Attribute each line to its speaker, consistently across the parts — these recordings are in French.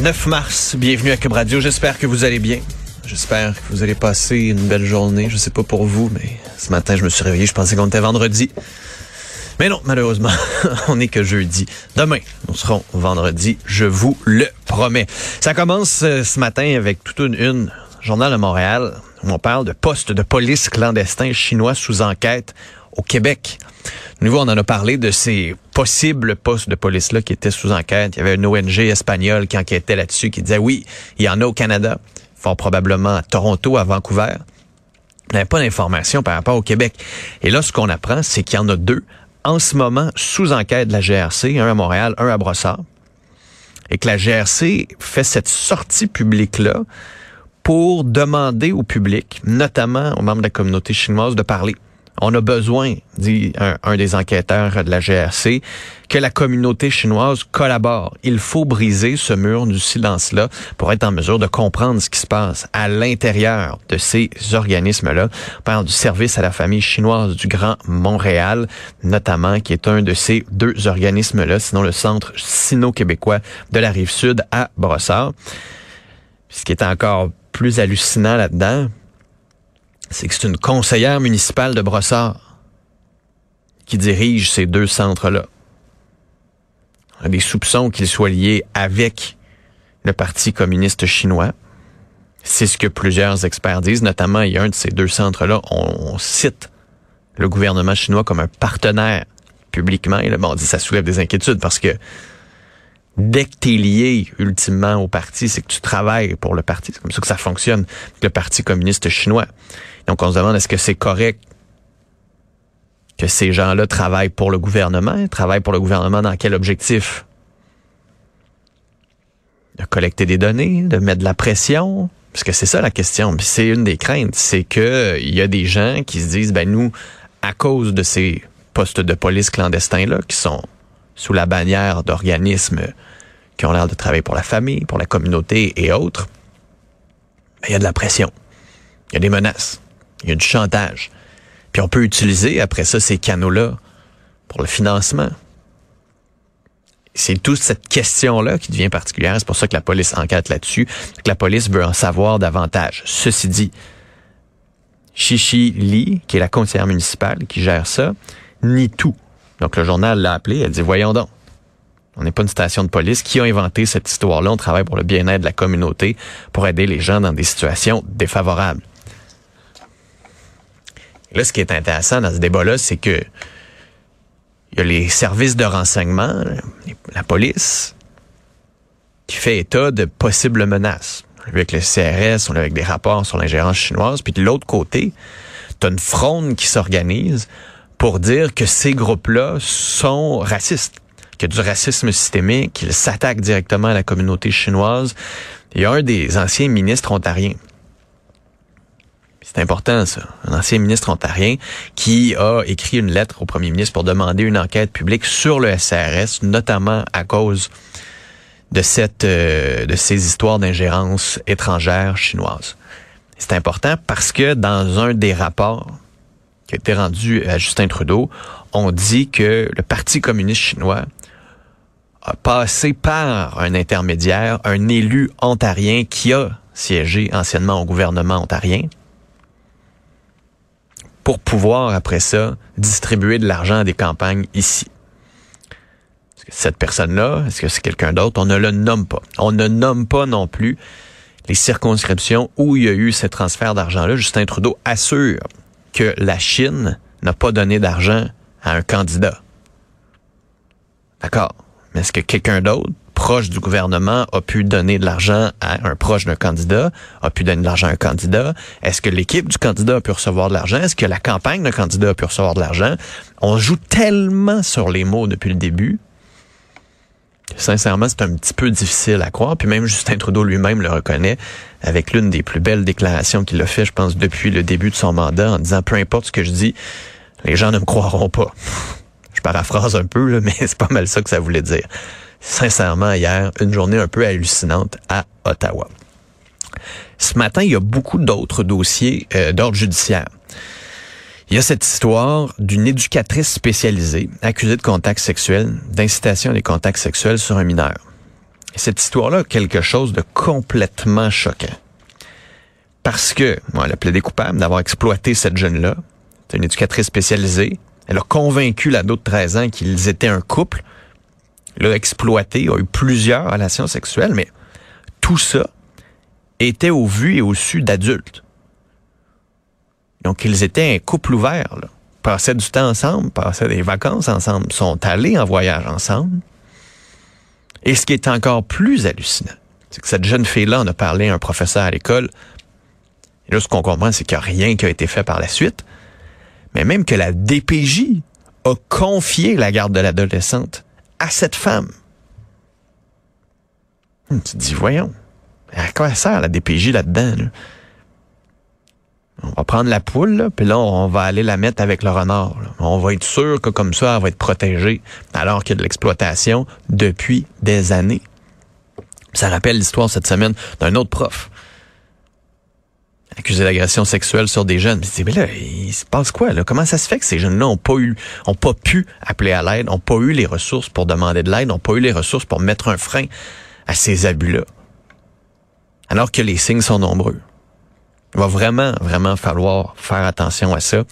Speaker 1: 9 mars, bienvenue à Cube Radio. J'espère que vous allez bien. J'espère que vous allez passer une belle journée. Je sais pas pour vous, mais ce matin, je me suis réveillé, je pensais qu'on était vendredi. Mais non, malheureusement, on n'est que jeudi. Demain, nous serons vendredi, je vous le promets. Ça commence euh, ce matin avec toute une Journal de Montréal, où on parle de postes de police clandestins chinois sous enquête au Québec. Nous, on en a parlé de ces possibles postes de police-là qui étaient sous enquête. Il y avait une ONG espagnole qui enquêtait là-dessus, qui disait oui, il y en a au Canada, fort probablement à Toronto, à Vancouver. On n'avait pas d'informations par rapport au Québec. Et là, ce qu'on apprend, c'est qu'il y en a deux en ce moment sous enquête de la GRC, un à Montréal, un à Brossard, et que la GRC fait cette sortie publique-là pour demander au public, notamment aux membres de la communauté chinoise, de parler. On a besoin, dit un, des enquêteurs de la GRC, que la communauté chinoise collabore. Il faut briser ce mur du silence-là pour être en mesure de comprendre ce qui se passe à l'intérieur de ces organismes-là. On parle du service à la famille chinoise du Grand Montréal, notamment, qui est un de ces deux organismes-là, sinon le Centre sino-québécois de la Rive-Sud à Brossard. Ce qui est encore plus hallucinant là-dedans, c'est que c'est une conseillère municipale de Brossard qui dirige ces deux centres-là. On a des soupçons qu'ils soient liés avec le Parti communiste chinois. C'est ce que plusieurs experts disent, notamment il y a un de ces deux centres-là, on, cite le gouvernement chinois comme un partenaire publiquement. Et là, bon, on dit ça soulève des inquiétudes parce que dès que tu es lié ultimement au parti, c'est que tu travailles pour le parti. C'est comme ça que ça fonctionne, le Parti communiste chinois. Donc on se demande est-ce que c'est correct que ces gens-là travaillent pour le gouvernement, travaillent pour le gouvernement dans quel objectif? De collecter des données, de mettre de la pression, parce que c'est ça la question. Puis c'est une des craintes, c'est que il y a des gens qui se disent ben nous à cause de ces postes de police clandestins là qui sont sous la bannière d'organismes qui ont l'air de travailler pour la famille, pour la communauté et autres, ben, il y a de la pression, il y a des menaces, il y a du chantage. Puis on peut utiliser après ça ces canaux-là pour le financement. C'est toute cette question-là qui devient particulière. C'est pour ça que la police enquête là-dessus, que la police veut en savoir davantage. Ceci dit, Chichi Li, qui est la conseillère municipale qui gère ça, nie tout. Donc le journal l'a appelé, elle dit voyons donc. On n'est pas une station de police. Qui a inventé cette histoire-là? On travaille pour le bien-être de la communauté, pour aider les gens dans des situations défavorables. Là, ce qui est intéressant dans ce débat-là, c'est que il y a les services de renseignement, la police, qui fait état de possibles menaces. On l'a vu avec le CRS, on l'a avec des rapports sur l'ingérence chinoise. Puis de l'autre côté, tu as une fronde qui s'organise pour dire que ces groupes-là sont racistes, qu'il y a du racisme systémique, qu'ils s'attaquent directement à la communauté chinoise. Il y a un des anciens ministres ontariens, c'est important, ça. Un ancien ministre ontarien qui a écrit une lettre au premier ministre pour demander une enquête publique sur le SRS, notamment à cause de cette, euh, de ces histoires d'ingérence étrangère chinoise. C'est important parce que dans un des rapports qui a été rendu à Justin Trudeau, on dit que le Parti communiste chinois a passé par un intermédiaire, un élu ontarien qui a siégé anciennement au gouvernement ontarien, pour pouvoir, après ça, distribuer de l'argent à des campagnes ici. Est-ce que cette personne-là, est-ce que c'est quelqu'un d'autre? On ne le nomme pas. On ne nomme pas non plus les circonscriptions où il y a eu ces transferts d'argent-là. Justin Trudeau assure que la Chine n'a pas donné d'argent à un candidat. D'accord. Mais est-ce que quelqu'un d'autre, proche du gouvernement, a pu donner de l'argent à un proche d'un candidat, a pu donner de l'argent à un candidat? Est-ce que l'équipe du candidat a pu recevoir de l'argent? Est-ce que la campagne d'un candidat a pu recevoir de l'argent? On joue tellement sur les mots depuis le début. Sincèrement, c'est un petit peu difficile à croire. Puis même Justin Trudeau lui-même le reconnaît avec l'une des plus belles déclarations qu'il a fait, je pense, depuis le début de son mandat, en disant peu importe ce que je dis, les gens ne me croiront pas. Je paraphrase un peu, là, mais c'est pas mal ça que ça voulait dire. Sincèrement, hier, une journée un peu hallucinante à Ottawa. Ce matin, il y a beaucoup d'autres dossiers euh, d'ordre judiciaire. Il y a cette histoire d'une éducatrice spécialisée accusée de contact sexuel, d'incitation à des contacts sexuels sur un mineur. Et cette histoire-là a quelque chose de complètement choquant. Parce que, bon, elle a plaidé coupable d'avoir exploité cette jeune-là. C'est une éducatrice spécialisée. Elle a convaincu l'ado de 13 ans qu'ils étaient un couple. L'a exploité, a eu plusieurs relations sexuelles, mais tout ça était au vu et au su d'adultes. Donc, ils étaient un couple ouvert, là. passaient du temps ensemble, passaient des vacances ensemble, sont allés en voyage ensemble. Et ce qui est encore plus hallucinant, c'est que cette jeune fille-là en a parlé à un professeur à l'école. Et là, ce qu'on comprend, c'est qu'il n'y a rien qui a été fait par la suite. Mais même que la DPJ a confié la garde de l'adolescente à cette femme. Hum, tu te dis, voyons, à quoi sert la DPJ là-dedans? Là? On va prendre la poule, puis là, on va aller la mettre avec le renard. On va être sûr que comme ça, elle va être protégée, alors qu'il y a de l'exploitation depuis des années. Ça rappelle l'histoire cette semaine d'un autre prof accusé d'agression sexuelle sur des jeunes. Mais, mais là, il se passe quoi là? Comment ça se fait que ces jeunes-là ont pas eu, ont pas pu appeler à l'aide, ont pas eu les ressources pour demander de l'aide, ont pas eu les ressources pour mettre un frein à ces abus-là, alors que les signes sont nombreux. Il va vraiment, vraiment falloir faire attention à ça.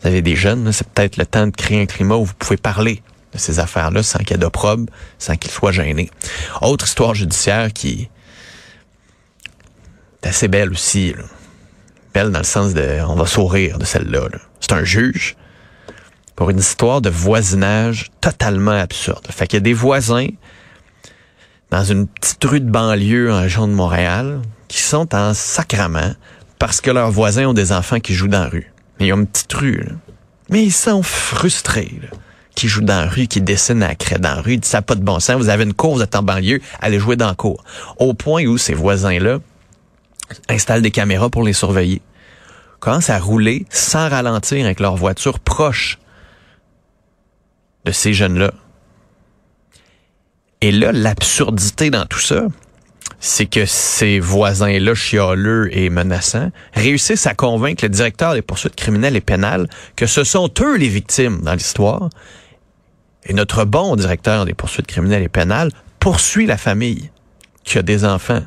Speaker 1: Vous avez des jeunes, c'est peut-être le temps de créer un climat où vous pouvez parler de ces affaires-là sans qu'il y ait d'opprobre, sans qu'ils soient gênés. Autre histoire judiciaire qui est assez belle aussi. Là. Dans le sens de on va sourire de celle-là. -là, c'est un juge pour une histoire de voisinage totalement absurde. Fait qu'il y a des voisins dans une petite rue de banlieue en région de Montréal qui sont en sacrament parce que leurs voisins ont des enfants qui jouent dans la rue. Ils ont une petite rue. Mais ils sont frustrés, là, qui jouent dans la rue, qui dessinent à la craie dans la rue. Ils disent, ça n'a pas de bon sens. Vous avez une cour, vous êtes en banlieue, allez jouer dans la cour. Au point où ces voisins-là installent des caméras pour les surveiller. Commencent à rouler sans ralentir avec leur voiture proche de ces jeunes-là. Et là, l'absurdité dans tout ça, c'est que ces voisins-là, chialeux et menaçants, réussissent à convaincre le directeur des poursuites criminelles et pénales que ce sont eux les victimes dans l'histoire. Et notre bon directeur des poursuites criminelles et pénales poursuit la famille qui a des enfants.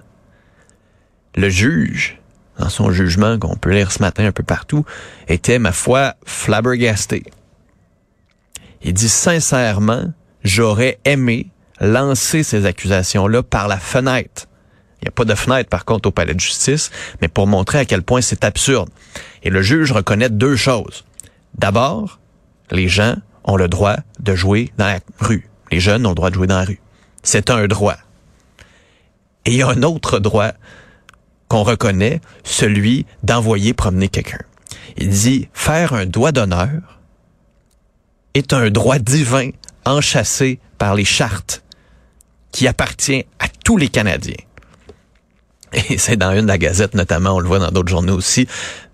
Speaker 1: Le juge, dans son jugement qu'on peut lire ce matin un peu partout, était, ma foi, flabbergasté. Il dit sincèrement, j'aurais aimé lancer ces accusations-là par la fenêtre il n'y a pas de fenêtre, par contre, au palais de justice, mais pour montrer à quel point c'est absurde. Et le juge reconnaît deux choses. D'abord, les gens ont le droit de jouer dans la rue. Les jeunes ont le droit de jouer dans la rue. C'est un droit. Et il y a un autre droit qu'on reconnaît, celui d'envoyer promener quelqu'un. Il dit, faire un doigt d'honneur est un droit divin enchâssé par les chartes qui appartient à tous les Canadiens. Et c'est dans une de la Gazette notamment, on le voit dans d'autres journaux aussi,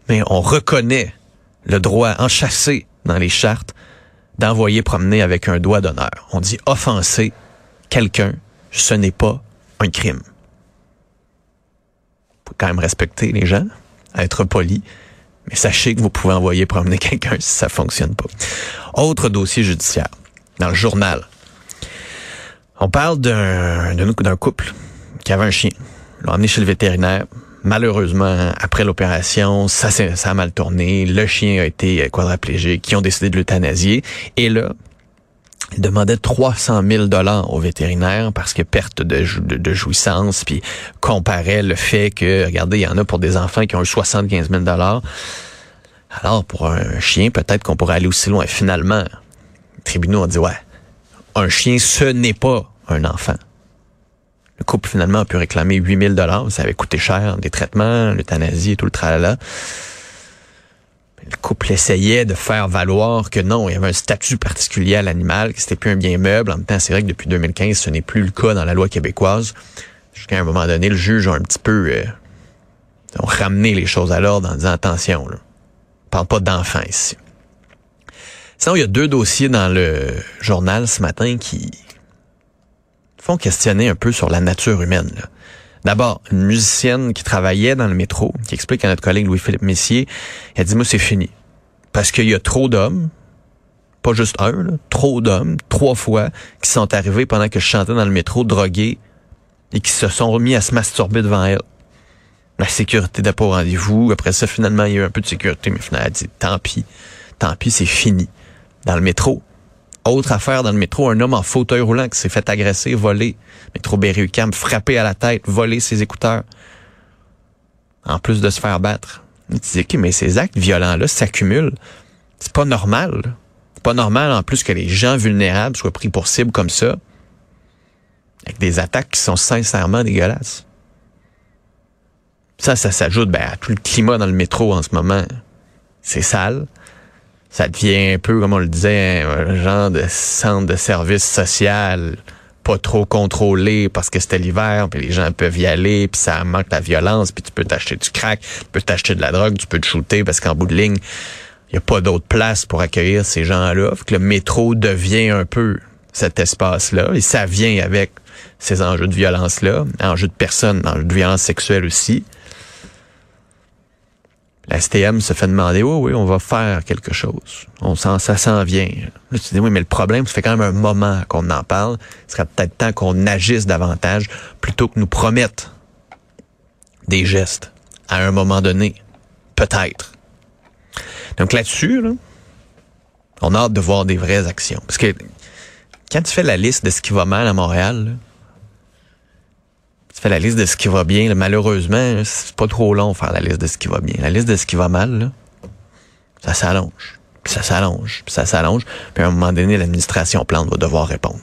Speaker 1: mais on reconnaît le droit enchâssé dans les chartes d'envoyer promener avec un doigt d'honneur. On dit offenser quelqu'un, ce n'est pas un crime. Quand même respecter les gens, être poli, mais sachez que vous pouvez envoyer promener quelqu'un si ça fonctionne pas. Autre dossier judiciaire, dans le journal. On parle d'un couple qui avait un chien l'ont emmené chez le vétérinaire. malheureusement, après l'opération, ça, ça a mal tourné. Le chien a été quadraplégique. Qui ont décidé de l'euthanasier. Et là, demandait 300 000 dollars au vétérinaire parce que perte de, jouissance, puis comparait le fait que, regardez, il y en a pour des enfants qui ont eu 75 000 dollars. Alors, pour un chien, peut-être qu'on pourrait aller aussi loin. Finalement, le tribunal a dit, ouais, un chien, ce n'est pas un enfant. Le couple, finalement, a pu réclamer 8000 dollars. Ça avait coûté cher, des traitements, l'euthanasie et tout le tralala. Le couple essayait de faire valoir que non, il y avait un statut particulier à l'animal, que c'était plus un bien meuble. En même temps, c'est vrai que depuis 2015, ce n'est plus le cas dans la loi québécoise. Jusqu'à un moment donné, le juge a un petit peu euh, ramené les choses à l'ordre en disant attention, là, on parle pas d'enfants ici. Sinon, il y a deux dossiers dans le journal ce matin qui font questionner un peu sur la nature humaine. D'abord, une musicienne qui travaillait dans le métro, qui explique à notre collègue Louis-Philippe Messier, elle dit, moi, c'est fini. Parce qu'il y a trop d'hommes, pas juste un, trop d'hommes, trois fois, qui sont arrivés pendant que je chantais dans le métro, drogués, et qui se sont remis à se masturber devant elle. La sécurité n'a pas rendez-vous. Après ça, finalement, il y a eu un peu de sécurité, mais finalement, elle dit, tant pis, tant pis, c'est fini. Dans le métro, autre affaire dans le métro, un homme en fauteuil roulant qui s'est fait agresser, voler. Métro Berry-UQAM, frappé à la tête, voler ses écouteurs. En plus de se faire battre. Tu dis, OK, mais ces actes violents-là s'accumulent. C'est pas normal. C'est pas normal en plus que les gens vulnérables soient pris pour cible comme ça. Avec des attaques qui sont sincèrement dégueulasses. Ça, ça s'ajoute ben, à tout le climat dans le métro en ce moment. C'est sale ça devient un peu, comme on le disait, un genre de centre de service social pas trop contrôlé parce que c'était l'hiver, puis les gens peuvent y aller, puis ça manque la violence, puis tu peux t'acheter du crack, tu peux t'acheter de la drogue, tu peux te shooter parce qu'en bout de ligne, il n'y a pas d'autre place pour accueillir ces gens-là. que le métro devient un peu cet espace-là, et ça vient avec ces enjeux de violence-là, enjeux de personnes, enjeux de violence sexuelle aussi. La STM se fait demander, oui, oui, on va faire quelque chose. On sent, ça s'en vient. Là, tu dis, oui, mais le problème, ça fait quand même un moment qu'on en parle. Ce serait peut-être temps qu'on agisse davantage plutôt que nous promettre des gestes à un moment donné. Peut-être. Donc là-dessus, on a hâte de voir des vraies actions. Parce que quand tu fais la liste de ce qui va mal à Montréal, fais la liste de ce qui va bien. Malheureusement, c'est pas trop long faire la liste de ce qui va bien. La liste de ce qui va mal, ça s'allonge, puis ça s'allonge, puis ça s'allonge. Puis à un moment donné, l'administration plante va devoir répondre.